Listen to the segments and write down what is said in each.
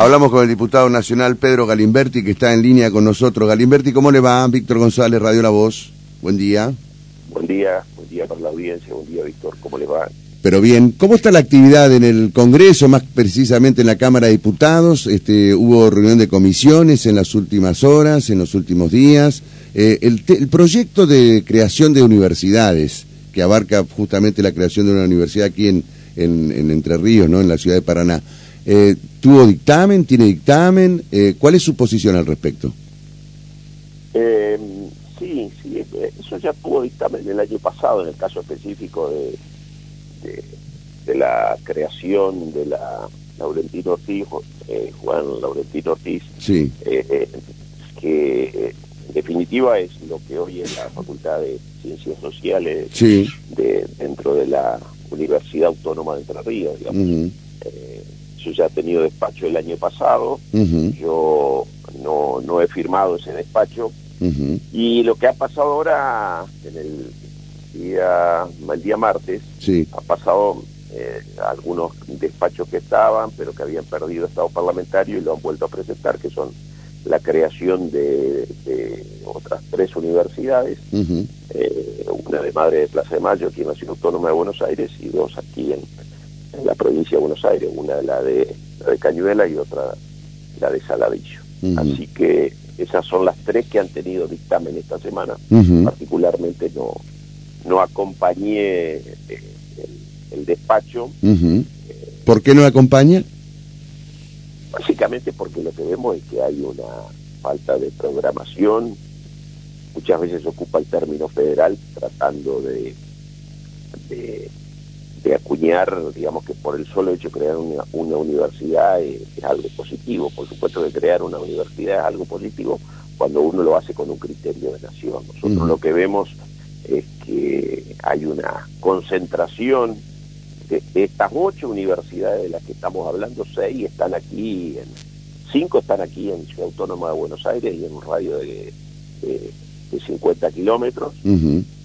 Hablamos con el diputado nacional Pedro Galimberti, que está en línea con nosotros. Galimberti, ¿cómo le va? Víctor González, Radio La Voz. Buen día. Buen día, buen día para la audiencia, buen día, Víctor, ¿cómo le va? Pero bien, ¿cómo está la actividad en el Congreso, más precisamente en la Cámara de Diputados? Este, hubo reunión de comisiones en las últimas horas, en los últimos días. Eh, el, el proyecto de creación de universidades, que abarca justamente la creación de una universidad aquí en, en, Entre Ríos, ¿no? en la ciudad de Paraná. Eh, ¿Tuvo dictamen? ¿Tiene dictamen? Eh, ¿Cuál es su posición al respecto? Eh, sí, sí, eso ya tuvo dictamen el año pasado en el caso específico de, de, la creación de la Laurentino Ortiz, Juan Laurentino Ortiz, sí. que en definitiva es lo que hoy es la Facultad de Ciencias Sociales de, dentro de la Universidad Autónoma de Entre Ríos, digamos. Eh, yo ya he tenido despacho el año pasado, yo no, no he firmado ese despacho, y lo que ha pasado ahora, en el día, el día martes, ha pasado eh, algunos despachos que estaban, pero que habían perdido estado parlamentario y lo han vuelto a presentar, que son la creación de, otras tres universidades, eh, una de Madre de Plaza de Mayo aquí en la Ciudad Autónoma de Buenos Aires y dos aquí en, la provincia de Buenos Aires, una la de, la de Cañuela y otra la de Saladillo. Así que esas son las tres que han tenido dictamen esta semana. Particularmente no, no acompañé eh, el, despacho. ¿Por qué no acompaña? Básicamente porque lo que vemos es que hay una falta de programación, muchas veces ocupa el término federal tratando de, de, acuñar, digamos que por el solo hecho de crear una, universidad es, algo positivo, por supuesto que crear una universidad es algo positivo cuando uno lo hace con un criterio de nación. Nosotros lo que vemos es que hay una concentración de, estas ocho universidades de las que estamos hablando, seis están aquí, en, cinco están aquí en Ciudad Autónoma de Buenos Aires y en un radio de, de, 50 kilómetros,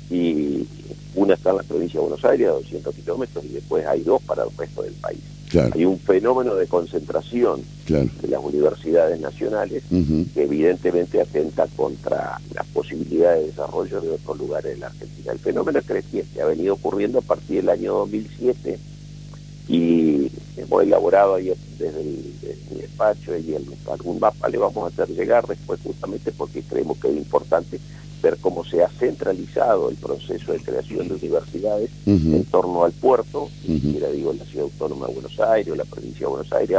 y una está en la provincia de Buenos Aires a 200 kilómetros y después hay dos para el resto del país. Hay un fenómeno de concentración de las universidades nacionales que evidentemente atenta contra las posibilidades de desarrollo de otros lugares de la Argentina. El fenómeno es creciente, ha venido ocurriendo a partir del año 2007 y hemos elaborado ahí desde, el, mi despacho y el, algún mapa le vamos a hacer llegar después justamente porque creemos que es importante ver cómo se ha centralizado el proceso de creación de universidades en torno al puerto, ni siquiera digo en la Ciudad Autónoma de Buenos Aires o la provincia de Buenos Aires,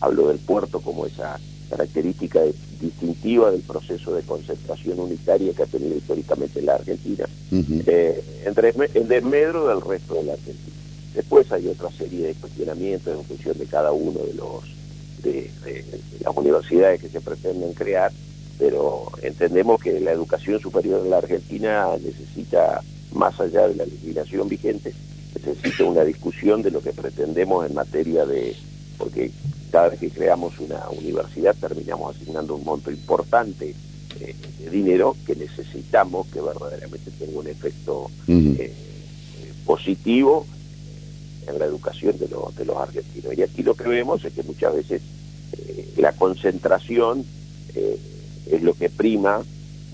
hablo del puerto como esa característica distintiva del proceso de concentración unitaria que ha tenido históricamente la Argentina, eh, en, desmedro del resto de la Argentina. Después hay otra serie de cuestionamientos en función de cada uno de los de las universidades que se pretenden crear, pero entendemos que la educación superior en la Argentina necesita, más allá de la legislación vigente, necesita una discusión de lo que pretendemos en materia de, porque cada vez que creamos una universidad terminamos asignando un monto importante eh, de dinero que necesitamos que verdaderamente tenga un efecto eh, positivo en la educación de, los de los argentinos. Y aquí lo que vemos es que muchas veces eh, la concentración es lo que prima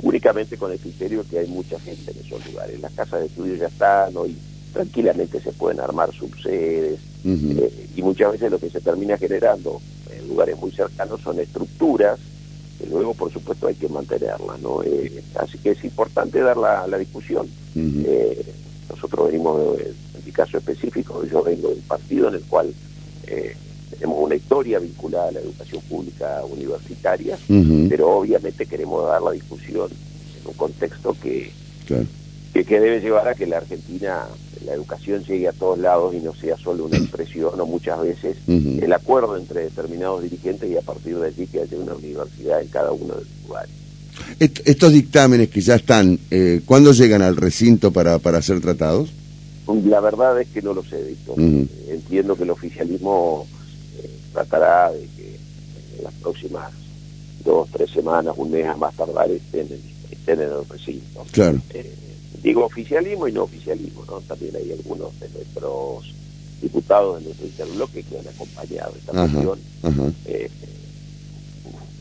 únicamente con el criterio que hay mucha gente en esos lugares. Las casas de estudio ya están, hoy tranquilamente se pueden armar subsedes eh, y muchas veces lo que se termina generando en lugares muy cercanos son estructuras que luego por supuesto hay que mantenerlas. ¿no? Eh, así que es importante dar la, discusión. Eh, nosotros venimos, en mi caso específico, yo vengo de un partido en el cual tenemos una historia vinculada a la educación pública universitaria, pero obviamente queremos dar la discusión en un contexto que, que, debe llevar a que la Argentina, la educación llegue a todos lados y no sea solo una expresión o muchas veces el acuerdo entre determinados dirigentes y a partir de allí que haya una universidad en cada uno de los lugares. estos dictámenes que ya están, eh, ¿cuándo llegan al recinto para, para ser tratados? La verdad es que no lo sé, Víctor. Entiendo que el oficialismo tratará de que en las próximas dos, tres semanas, un mes a más tardar estén en, estén en el recinto. Claro. Eh, digo oficialismo y no oficialismo, ¿no? También hay algunos de nuestros diputados de nuestro interbloque que han acompañado esta cuestión. Eh,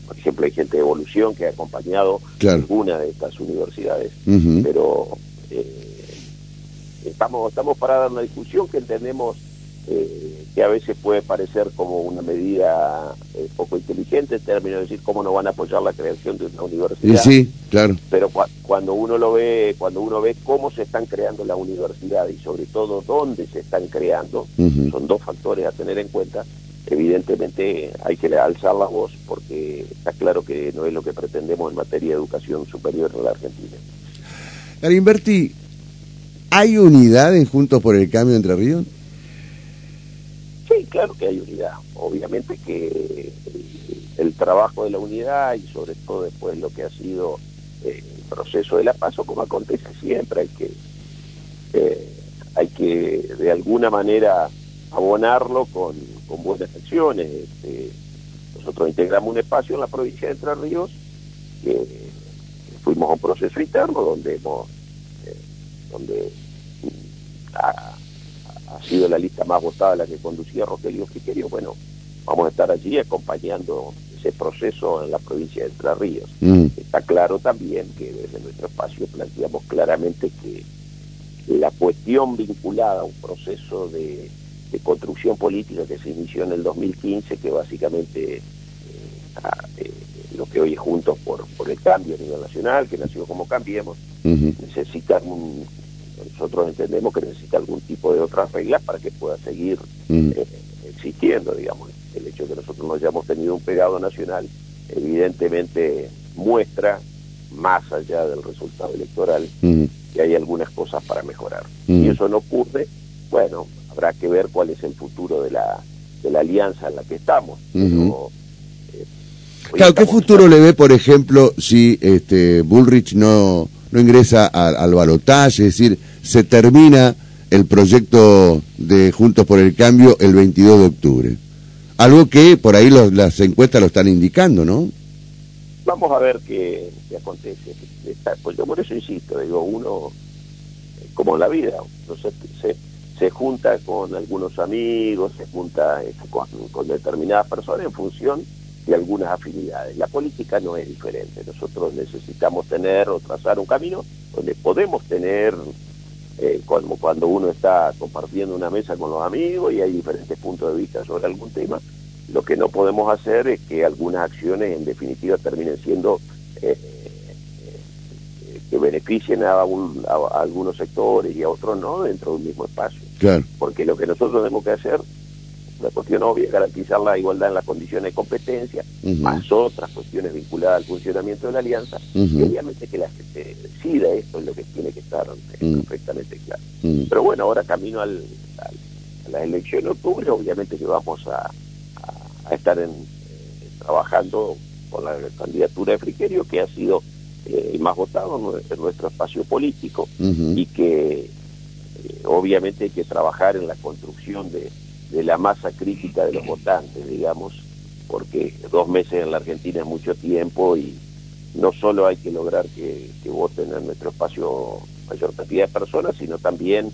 por ejemplo, hay gente de Evolución que ha acompañado alguna de estas universidades, pero eh, estamos, estamos para dar una discusión que entendemos eh, que a veces puede parecer como una medida eh, poco inteligente en términos de decir cómo no van a apoyar la creación de una universidad. Sí, claro. Pero cuando uno lo ve, cuando uno ve cómo se están creando la universidad y sobre todo dónde se están creando, son dos factores a tener en cuenta. Evidentemente hay que alzar la voz porque está claro que no es lo que pretendemos en materia de educación superior en la Argentina. Garimberti, ¿hay unidad en Juntos por el Cambio entre Ríos? Claro que hay unidad. Obviamente que el, trabajo de la unidad y sobre todo después lo que ha sido eh, el proceso de la paso, como acontece siempre, hay que eh, hay que de alguna manera abonarlo con, buenas acciones. Este, nosotros integramos un espacio en la provincia de Entre Ríos que fuimos a un proceso interno donde hemos eh, donde sido la lista más votada la que conducía Rogelio Frigerio, bueno, vamos a estar allí acompañando ese proceso en la provincia de Entre Ríos. Mm. Está claro también que desde nuestro espacio planteamos claramente que la cuestión vinculada a un proceso de, construcción política que se inició en el 2015, que básicamente eh, eh, lo que hoy es Juntos por, por el Cambio a nivel nacional, que nació como Cambiemos, necesita un, nosotros entendemos que necesita algún tipo de otras reglas para que pueda seguir mm. eh, existiendo, digamos. El hecho de que nosotros no hayamos tenido un pegado nacional, evidentemente muestra, más allá del resultado electoral, mm. que hay algunas cosas para mejorar. Mm. Y eso no ocurre, bueno, habrá que ver cuál es el futuro de la, de la alianza en la que estamos. Pero, eh, claro, ¿qué futuro le ve, por ejemplo, si este Bullrich no no ingresa al balotaje, es decir, se termina el proyecto de Juntos por el Cambio el 22 de octubre. Algo que por ahí las encuestas lo están indicando, ¿no? Vamos a ver qué, acontece. Pues yo por eso insisto, digo, uno, como la vida, se, se, junta con algunos amigos, se junta este, con, con determinadas personas en función de algunas afinidades. La política no es diferente. Nosotros necesitamos tener o trazar un camino donde podemos tener, eh, cuando uno está compartiendo una mesa con los amigos y hay diferentes puntos de vista sobre algún tema, lo que no podemos hacer es que algunas acciones en definitiva terminen siendo eh, eh, que beneficien a, a, algunos sectores y a otros no dentro de un mismo espacio. Porque lo que nosotros tenemos que hacer la cuestión obvia es garantizar la igualdad en las condiciones de competencia, más otras cuestiones vinculadas al funcionamiento de la alianza, y obviamente que la gente decida esto es lo que tiene que estar perfectamente claro. Pero bueno, ahora camino al, a la elección de octubre, obviamente que vamos a, estar en, eh, trabajando con la candidatura de Frigerio, que ha sido eh, el más votado en nuestro espacio político, y que eh, obviamente hay que trabajar en la construcción de de la masa crítica de los votantes, digamos, porque dos meses en la Argentina es mucho tiempo y no solo hay que lograr que, voten en nuestro espacio mayor cantidad de personas, sino también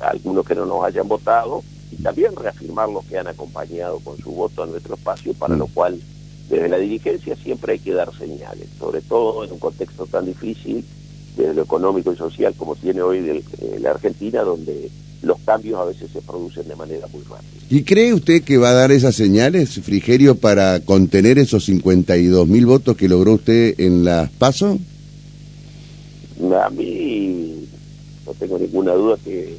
algunos que no nos hayan votado y también reafirmar los que han acompañado con su voto a nuestro espacio, para lo cual desde la dirigencia siempre hay que dar señales, sobre todo en un contexto tan difícil desde lo económico y social como tiene hoy eh, la Argentina, donde los cambios a veces se producen de manera muy rápida. ¿Y cree usted que va a dar esas señales, Frigerio, para contener esos 52 mil votos que logró usted en las PASO? A mí no tengo ninguna duda que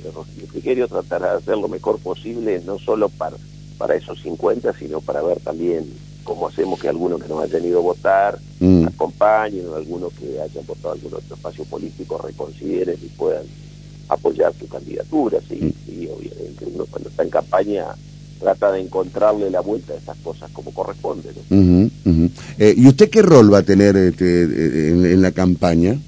Frigerio tratará de hacer lo mejor posible, no solo para, para esos 50, sino para ver también cómo hacemos que algunos que nos hayan ido a votar mm. acompañen, o algunos que hayan votado algún otro espacio político reconsideren y puedan apoyar su candidatura, sí, mm. sí, obviamente uno cuando está en campaña trata de encontrarle la vuelta a estas cosas como corresponde. Eh, ¿Y usted qué rol va a tener este, en, la campaña?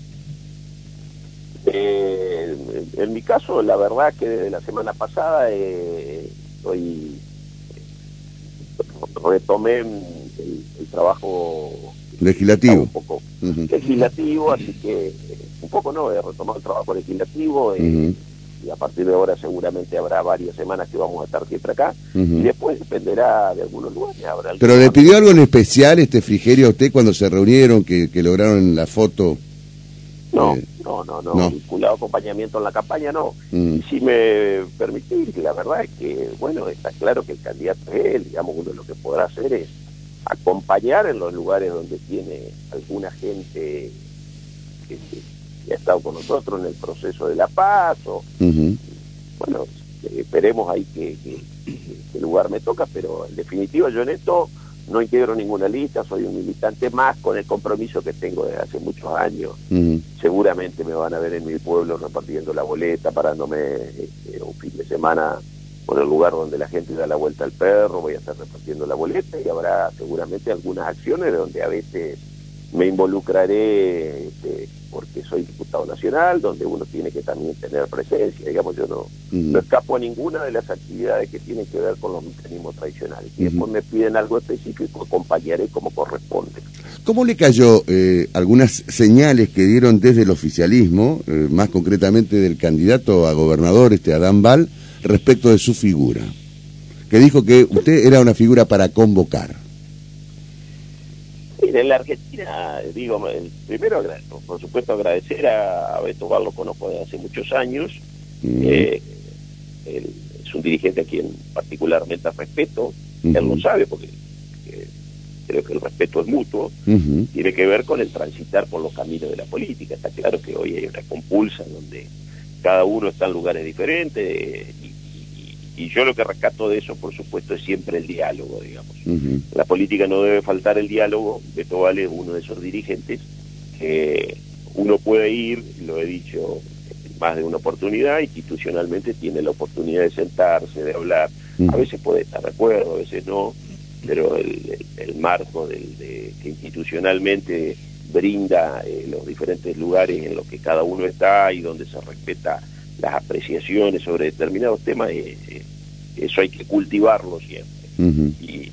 Eh, en mi caso, la verdad que desde la semana pasada eh, estoy retomé el, trabajo legislativo un poco legislativo así que un poco no he retomado el trabajo legislativo y a partir de ahora seguramente habrá varias semanas que vamos a estar siempre acá, y después dependerá de algunos lugares. Habrá ¿Pero le pidió algo en especial este Frigerio a usted cuando se reunieron, que, que lograron la foto? No, eh, no, no, no, vinculado acompañamiento en la campaña no. Mm. Si me permitís, la verdad es que, bueno, está claro que el candidato es él, digamos, uno lo que podrá hacer es acompañar en los lugares donde tiene alguna gente que, ha estado con nosotros en el proceso de la paz o bueno esperemos ahí que, que, lugar me toca pero en definitiva yo en esto no integro ninguna lista soy un militante más con el compromiso que tengo desde hace muchos años. Seguramente me van a ver en mi pueblo repartiendo la boleta parándome este, un fin de semana por el lugar donde la gente da la vuelta al perro, voy a estar repartiendo la boleta y habrá seguramente algunas acciones donde a veces me involucraré este, porque soy diputado nacional, donde uno tiene que también tener presencia, digamos, yo no, no escapo a ninguna de las actividades que tienen que ver con los mecanismos tradicionales. Y después me piden algo específico, acompañaré como corresponde. ¿Cómo le cayó eh, algunas señales que dieron desde el oficialismo, eh, más concretamente del candidato a gobernador, este Adán Val, respecto de su figura, que dijo que usted era una figura para convocar. En la Argentina, digo, primero, por supuesto, agradecer a, Beto Bar, lo conozco desde hace muchos años. Eh, es un dirigente a quien particularmente respeto, él lo sabe porque eh, creo que el respeto es mutuo, tiene que ver con el transitar por los caminos de la política. Está claro que hoy hay una compulsa donde cada uno está en lugares diferentes y, yo lo que rescato de eso, por supuesto, es siempre el diálogo, digamos. La política no debe faltar el diálogo, Beto Vale es uno de esos dirigentes que uno puede ir, lo he dicho más de una oportunidad, institucionalmente tiene la oportunidad de sentarse, de hablar, a veces puede estar de acuerdo, a veces no, pero el, marco del, de, que institucionalmente brinda eh, los diferentes lugares en los que cada uno está y donde se respeta las apreciaciones sobre determinados temas, eh, eh, eso hay que cultivarlo siempre. y,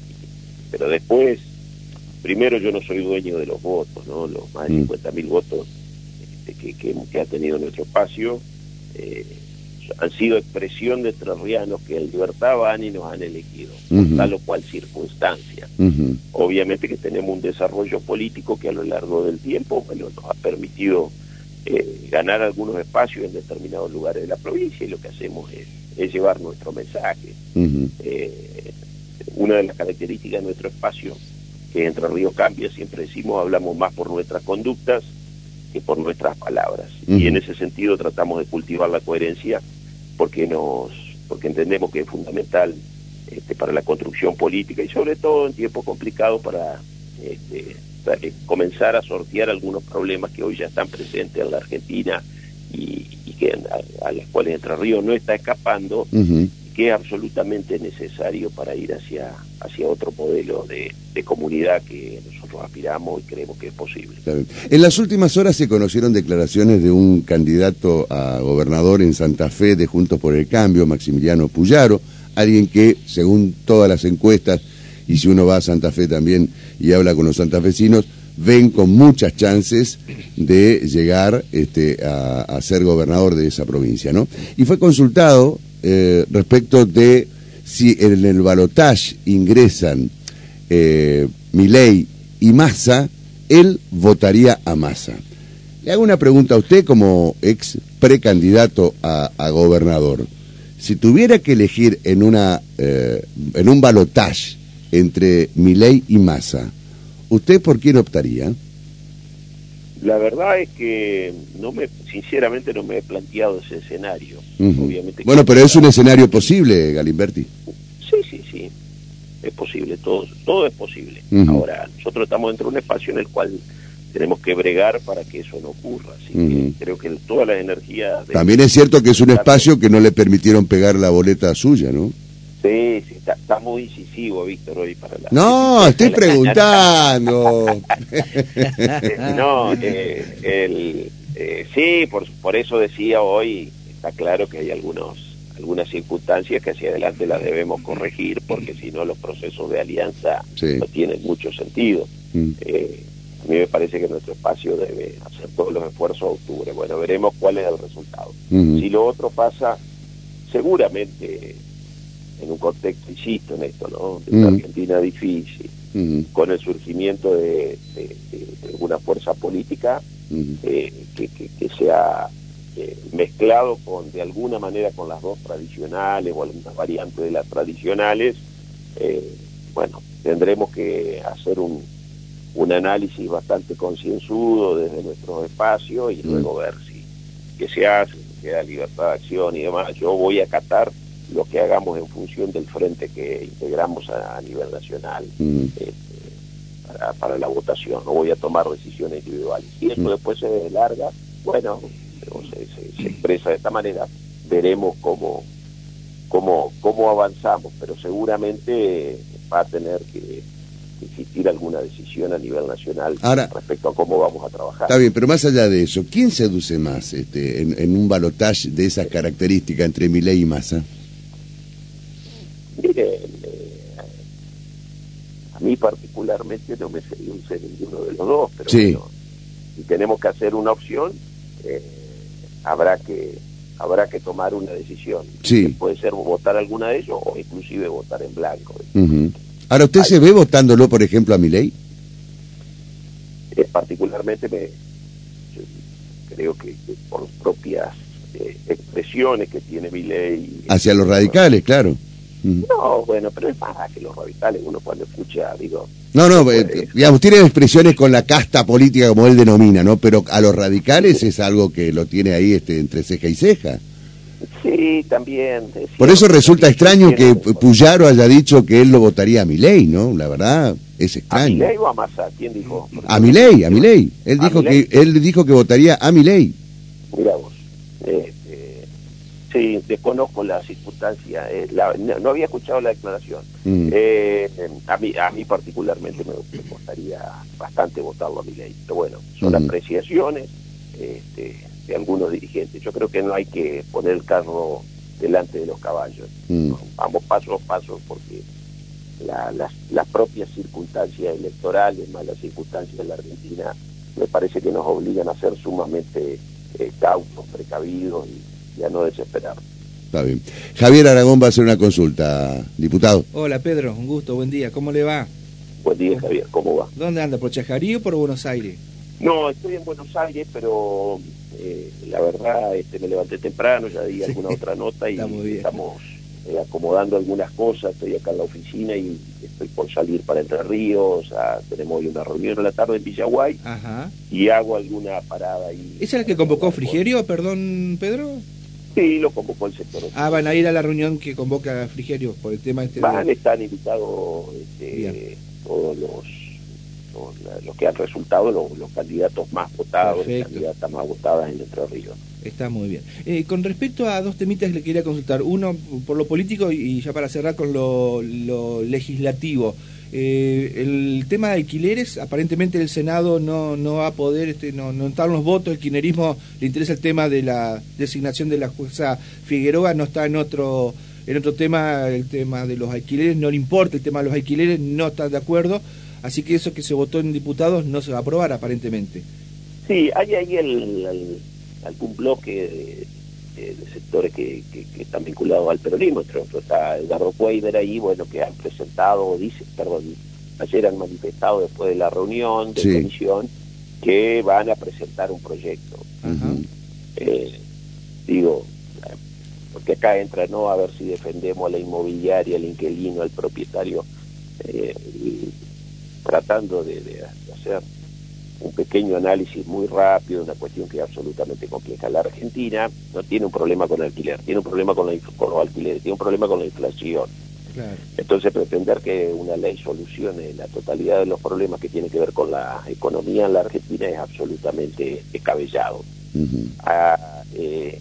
pero después, primero yo no soy dueño de los votos, ¿no? los más de 50 mil votos este, que, que, ha tenido nuestro espacio. Eh, han sido expresión de entrerrianos que en libertad van y nos han elegido, por tal o cual circunstancia. Obviamente que tenemos un desarrollo político que a lo largo del tiempo bueno, nos ha permitido eh, ganar algunos espacios en determinados lugares de la provincia y lo que hacemos es, llevar nuestro mensaje. Eh, una de las características de nuestro espacio, que Entre Ríos cambia, siempre decimos, hablamos más por nuestras conductas que por nuestras palabras. Y en ese sentido tratamos de cultivar la coherencia porque nos porque entendemos que es fundamental este, para la construcción política y sobre todo en tiempos complicados para, este, eh, comenzar a sortear algunos problemas que hoy ya están presentes en la Argentina y, que a, los cuales Entre Ríos no está escapando que es absolutamente necesario para ir hacia, hacia otro modelo de, comunidad que nosotros aspiramos y creemos que es posible. En las últimas horas se conocieron declaraciones de un candidato a gobernador en Santa Fe de Juntos por el Cambio, Maximiliano Puyaro, alguien que, según todas las encuestas, y si uno va a Santa Fe también y habla con los santafesinos, ven con muchas chances de llegar este, a, ser gobernador de esa provincia, ¿no? Y fue consultado eh, respecto de si en el balotaje ingresan eh, Milei y Massa, él votaría a Massa. Le hago una pregunta a usted como ex precandidato a, gobernador. Si tuviera que elegir en, una, eh, en un balotaje entre Milei y Massa, ¿usted por quién optaría? La verdad es que no me, sinceramente no me he planteado ese escenario. Obviamente bueno, pero es un escenario posible, Galimberti. Sí, sí, sí, es posible, todo, todo es posible. Ahora, nosotros estamos dentro de un espacio en el cual tenemos que bregar para que eso no ocurra. Así que creo que todas las energías... También es cierto que es un espacio que no le permitieron pegar la boleta suya, ¿no? Sí, sí, está, muy incisivo, Víctor, hoy para la... No, estoy preguntando. no, eh, el, eh, sí, por, por eso decía hoy, está claro que hay algunos algunas circunstancias que hacia adelante las debemos corregir, porque si no los procesos de alianza no tienen mucho sentido. Mm. Eh, a mí me parece que nuestro espacio debe hacer todos los esfuerzos a octubre. Bueno, veremos cuál es el resultado. Si lo otro pasa, seguramente en un contexto, insisto en esto, ¿no? De una Argentina difícil, con el surgimiento de, una fuerza política eh, que, que, sea eh, mezclado con de alguna manera con las dos tradicionales o algunas variantes de las tradicionales, eh, bueno, tendremos que hacer un, un análisis bastante concienzudo desde nuestro espacio y luego ver si qué se hace, si queda libertad de acción y demás. Yo voy a acatar lo que hagamos en función del frente que integramos a, nivel nacional este, para, la votación. No voy a tomar decisiones individuales. Si eso después se larga, bueno, se, expresa de esta manera, veremos cómo, cómo, cómo avanzamos, pero seguramente va a tener que existir alguna decisión a nivel nacional respecto a cómo vamos a trabajar. Está bien, pero más allá de eso, ¿quién seduce más este, en, un balotaje de esas características entre Milei y Massa? Mire, eh, a mí particularmente no me sería un ser ninguno de los dos, pero bueno, si tenemos que hacer una opción, eh, habrá que habrá que tomar una decisión. Sí. Puede ser votar alguna de ellos o inclusive votar en blanco. Ahora, ¿usted se ve votándolo, por ejemplo, a mi ley? Eh, particularmente me creo que, por propias eh, expresiones que tiene mi ley... Hacia los radicales, claro. No, bueno, pero es para que los radicales, uno cuando escucha, digo... No, no, eh, digamos, tiene expresiones con la casta política como él denomina, ¿no? Pero a los radicales es algo que lo tiene ahí este, entre ceja y ceja. Sí, también. Por eso resulta extraño que Puyaro haya dicho que él lo votaría a Milei, ¿no? La verdad, es extraño. ¿A Milei o a Massa? ¿Quién dijo? A Milei, a Milei. Él dijo que él dijo que votaría a Milei. Mira vos. Este, sí, desconozco la circunstancia. Eh, no, había escuchado la declaración. Mm. Eh, a, mí, a mí particularmente me, gustaría bastante votarlo a Milei. Pero bueno, son mm. apreciaciones. Este, de algunos dirigentes. Yo creo que no hay que poner el carro delante de los caballos. Mm. Vamos paso a paso porque las, propias circunstancias electorales, más las circunstancias de la Argentina, me parece que nos obligan a ser sumamente eh, cautos, precavidos y, a no desesperar. Está bien. Javier Aragón va a hacer una consulta, diputado. Hola Pedro, un gusto, buen día, ¿cómo le va? Buen día Javier, ¿cómo va? ¿Dónde anda? ¿Por Chajarí o por Buenos Aires? No, estoy en Buenos Aires, pero eh, la verdad este, me levanté temprano, ya di alguna otra nota y estamos eh, acomodando algunas cosas, estoy acá en la oficina y estoy por salir para Entre Ríos, tenemos hoy una reunión en la tarde en Villaguay y hago alguna parada ahí. ¿Es el que convocó Frigerio, perdón Pedro? Sí, lo convocó el sector. Ah, van a ir a la reunión que convoca Frigerio por el tema este. Van, están invitados este, todos los los que han resultado los, candidatos más votados, las candidatas más votadas en Entre Ríos. Está muy bien. Eh, con respecto a dos temitas le quería consultar. Uno por lo político y ya para cerrar con lo, legislativo. Eh, el tema de alquileres, aparentemente el Senado no, no va a poder, este, no, no están los votos, el kirchnerismo le interesa el tema de la designación de la jueza Figueroa, no está en otro, en otro tema, el tema de los alquileres, no le importa el tema de los alquileres, no está de acuerdo. Así que eso que se votó en diputados no se va a aprobar aparentemente. Sí, hay ahí el, algún bloque de, sectores que, están vinculados al peronismo, entre otros está Edgardo Cuader ahí, bueno, que han presentado, dice, perdón, ayer han manifestado después de la reunión de comisión que van a presentar un proyecto. Eh, digo, porque acá entra, ¿no? A ver si defendemos a la inmobiliaria, al inquilino, al propietario. Eh, tratando de, hacer un pequeño análisis muy rápido, una cuestión que es absolutamente compleja. La Argentina no tiene un problema con el alquiler, tiene un problema con, la, con los alquileres, tiene un problema con la inflación. Entonces pretender que una ley solucione la totalidad de los problemas que tienen que ver con la economía en la Argentina es absolutamente descabellado. Eh,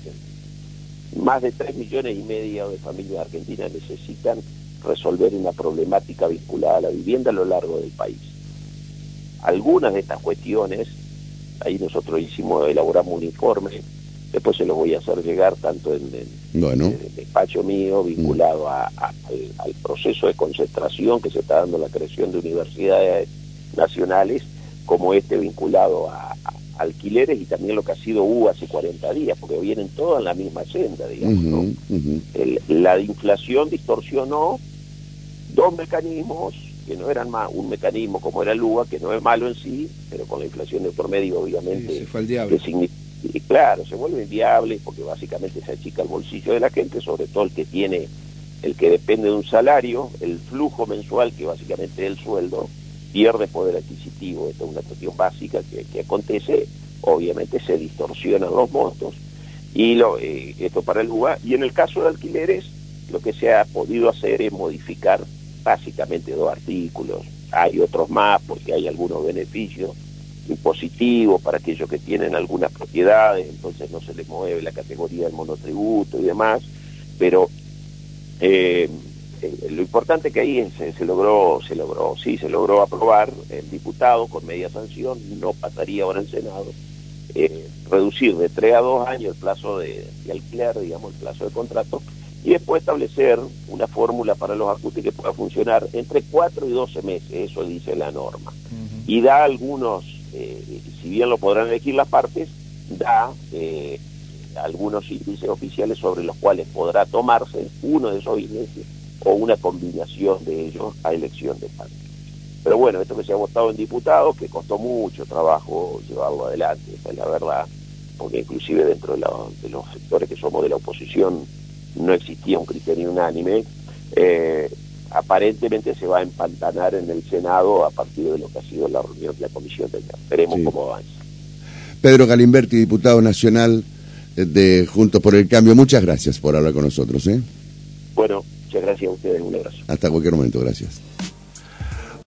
más de 3 millones y medio de familias argentinas necesitan resolver una problemática vinculada a la vivienda a lo largo del país. Algunas de estas cuestiones, ahí nosotros hicimos, elaboramos un informe, después se lo voy a hacer llegar tanto en, el despacho mío vinculado mm. al, al, proceso de concentración que se está dando en la creación de universidades nacionales, como este vinculado a, alquileres y también lo que ha sido U hace 40 días, porque vienen todas en la misma senda, digamos. la inflación distorsionó dos mecanismos que no eran más un mecanismo como era el UA, que no es malo en sí, pero con la inflación de por medio obviamente... se fue al diablo. Y claro, se vuelve inviable porque básicamente se achica el bolsillo de la gente, sobre todo el que tiene, el que depende de un salario, el flujo mensual, que básicamente es el sueldo, pierde poder adquisitivo. Esta es una cuestión básica que, acontece, obviamente se distorsionan los montos, y lo, eh, esto para el UA. Y en el caso de alquileres, lo que se ha podido hacer es modificar básicamente dos artículos. Hay otros más porque hay algunos beneficios impositivos para aquellos que tienen algunas propiedades, entonces no se les mueve la categoría del monotributo y demás, pero eh, eh, lo importante que ahí se, se, logró, se logró, sí, se logró aprobar el diputado con media sanción, no pasaría ahora en Senado, eh, reducir de tres a dos años el plazo de, de alquiler, digamos, el plazo de contrato, y después establecer una fórmula para los ajustes que pueda funcionar entre 4 y 12 meses, eso dice la norma. Y da algunos, eh, si bien lo podrán elegir las partes, da eh, algunos índices oficiales sobre los cuales podrá tomarse uno de esos índices o una combinación de ellos a elección de partes. Pero bueno, esto que se ha votado en diputados, que costó mucho trabajo llevarlo adelante, esa es la verdad, porque inclusive dentro de los sectores que somos de la oposición, no existía un criterio unánime, eh, aparentemente se va a empantanar en el Senado a partir de lo que ha sido la reunión de la Comisión de Veremos cómo avanza. Pedro Galimberti, diputado nacional de Juntos por el Cambio, muchas gracias por hablar con nosotros. ¿eh? Bueno, muchas gracias a ustedes, un abrazo. Hasta cualquier momento, gracias.